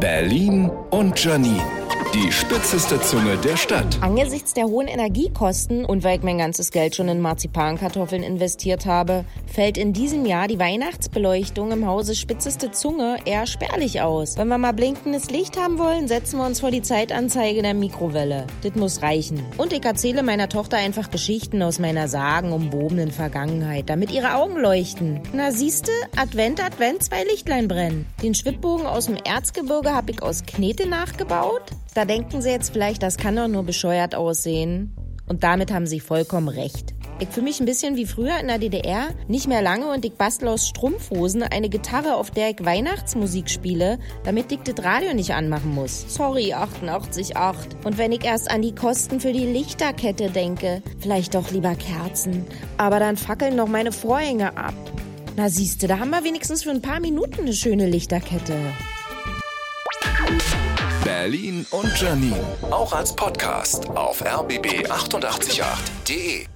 Berlin und Janine. Die spitzeste Zunge der Stadt. Angesichts der hohen Energiekosten und weil ich mein ganzes Geld schon in Marzipankartoffeln investiert habe, fällt in diesem Jahr die Weihnachtsbeleuchtung im Hause Spitzeste Zunge eher spärlich aus. Wenn wir mal blinkendes Licht haben wollen, setzen wir uns vor die Zeitanzeige der Mikrowelle. Das muss reichen. Und ich erzähle meiner Tochter einfach Geschichten aus meiner sagenumwobenen Vergangenheit, damit ihre Augen leuchten. Na siehste, Advent, Advent, zwei Lichtlein brennen. Den Schwibbogen aus dem Erzgebirge habe ich aus Knete nachgebaut. Da denken Sie jetzt vielleicht, das kann doch nur bescheuert aussehen. Und damit haben Sie vollkommen recht. Ich fühle mich ein bisschen wie früher in der DDR, nicht mehr lange und ich bastel aus Strumpfhosen eine Gitarre, auf der ich Weihnachtsmusik spiele, damit ich das Radio nicht anmachen muss. Sorry, 88,8. Und wenn ich erst an die Kosten für die Lichterkette denke, vielleicht doch lieber Kerzen. Aber dann fackeln noch meine Vorhänge ab. Na siehste, da haben wir wenigstens für ein paar Minuten eine schöne Lichterkette. Berlin und Janine. Auch als Podcast auf rbb888.de.